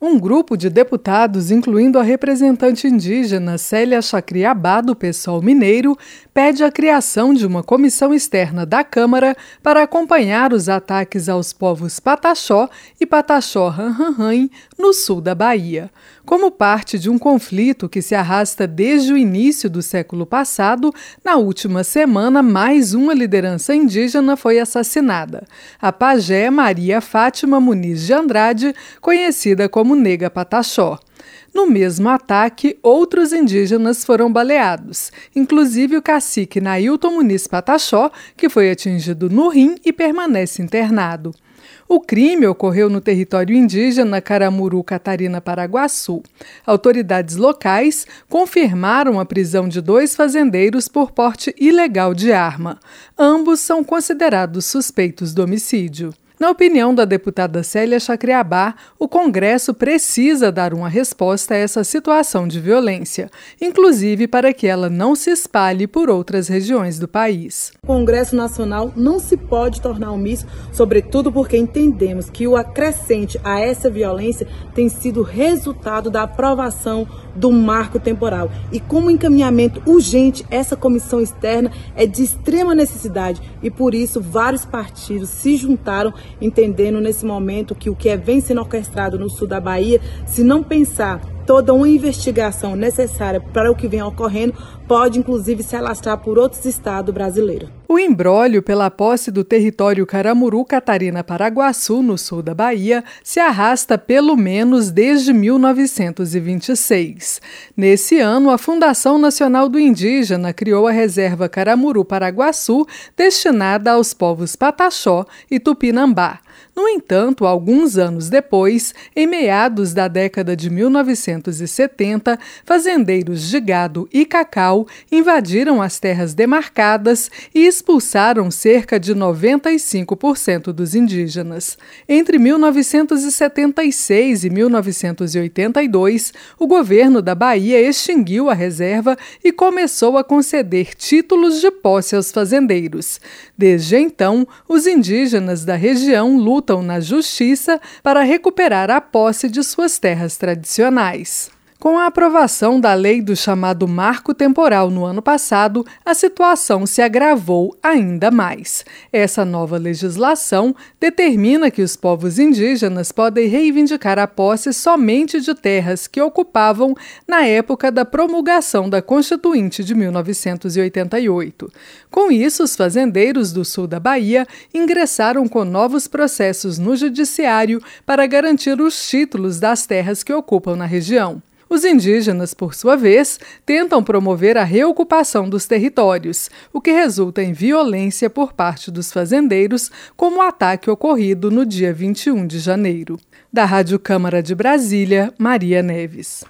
Um grupo de deputados, incluindo a representante indígena Célia Chacriabá, do PSOL mineiro, pede a criação de uma comissão externa da Câmara para acompanhar os ataques aos povos Pataxó e Pataxó-Ranranran no sul da Bahia. Como parte de um conflito que se arrasta desde o início do século passado, na última semana, mais uma liderança indígena foi assassinada. A pajé Maria Fátima Muniz de Andrade, conhecida como como Nega Pataxó. No mesmo ataque, outros indígenas foram baleados, inclusive o cacique Nailton Muniz Pataxó, que foi atingido no rim e permanece internado. O crime ocorreu no território indígena Caramuru Catarina Paraguaçu. Autoridades locais confirmaram a prisão de dois fazendeiros por porte ilegal de arma. Ambos são considerados suspeitos do homicídio. Na opinião da deputada Célia Chacriabá, o Congresso precisa dar uma resposta a essa situação de violência, inclusive para que ela não se espalhe por outras regiões do país. O Congresso Nacional não se pode tornar omisso, sobretudo porque entendemos que o acrescente a essa violência tem sido resultado da aprovação do marco temporal. E como encaminhamento urgente, essa comissão externa é de extrema necessidade e por isso vários partidos se juntaram entendendo nesse momento que o que é, vem sendo orquestrado no sul da Bahia, se não pensar toda uma investigação necessária para o que vem ocorrendo pode inclusive se alastrar por outros estados brasileiros. O embrólio pela posse do território Caramuru Catarina Paraguaçu, no sul da Bahia, se arrasta pelo menos desde 1926. Nesse ano, a Fundação Nacional do Indígena criou a Reserva Caramuru Paraguaçu, destinada aos povos Pataxó e Tupinambá. No entanto, alguns anos depois, em meados da década de 1970, fazendeiros de gado e cacau invadiram as terras demarcadas e expulsaram cerca de 95% dos indígenas. Entre 1976 e 1982, o governo da Bahia extinguiu a reserva e começou a conceder títulos de posse aos fazendeiros. Desde então, os indígenas da região lutam na justiça para recuperar a posse de suas terras tradicionais. Com a aprovação da lei do chamado Marco Temporal no ano passado, a situação se agravou ainda mais. Essa nova legislação determina que os povos indígenas podem reivindicar a posse somente de terras que ocupavam na época da promulgação da Constituinte de 1988. Com isso, os fazendeiros do sul da Bahia ingressaram com novos processos no Judiciário para garantir os títulos das terras que ocupam na região. Os indígenas, por sua vez, tentam promover a reocupação dos territórios, o que resulta em violência por parte dos fazendeiros, como o ataque ocorrido no dia 21 de janeiro. Da Rádio Câmara de Brasília, Maria Neves.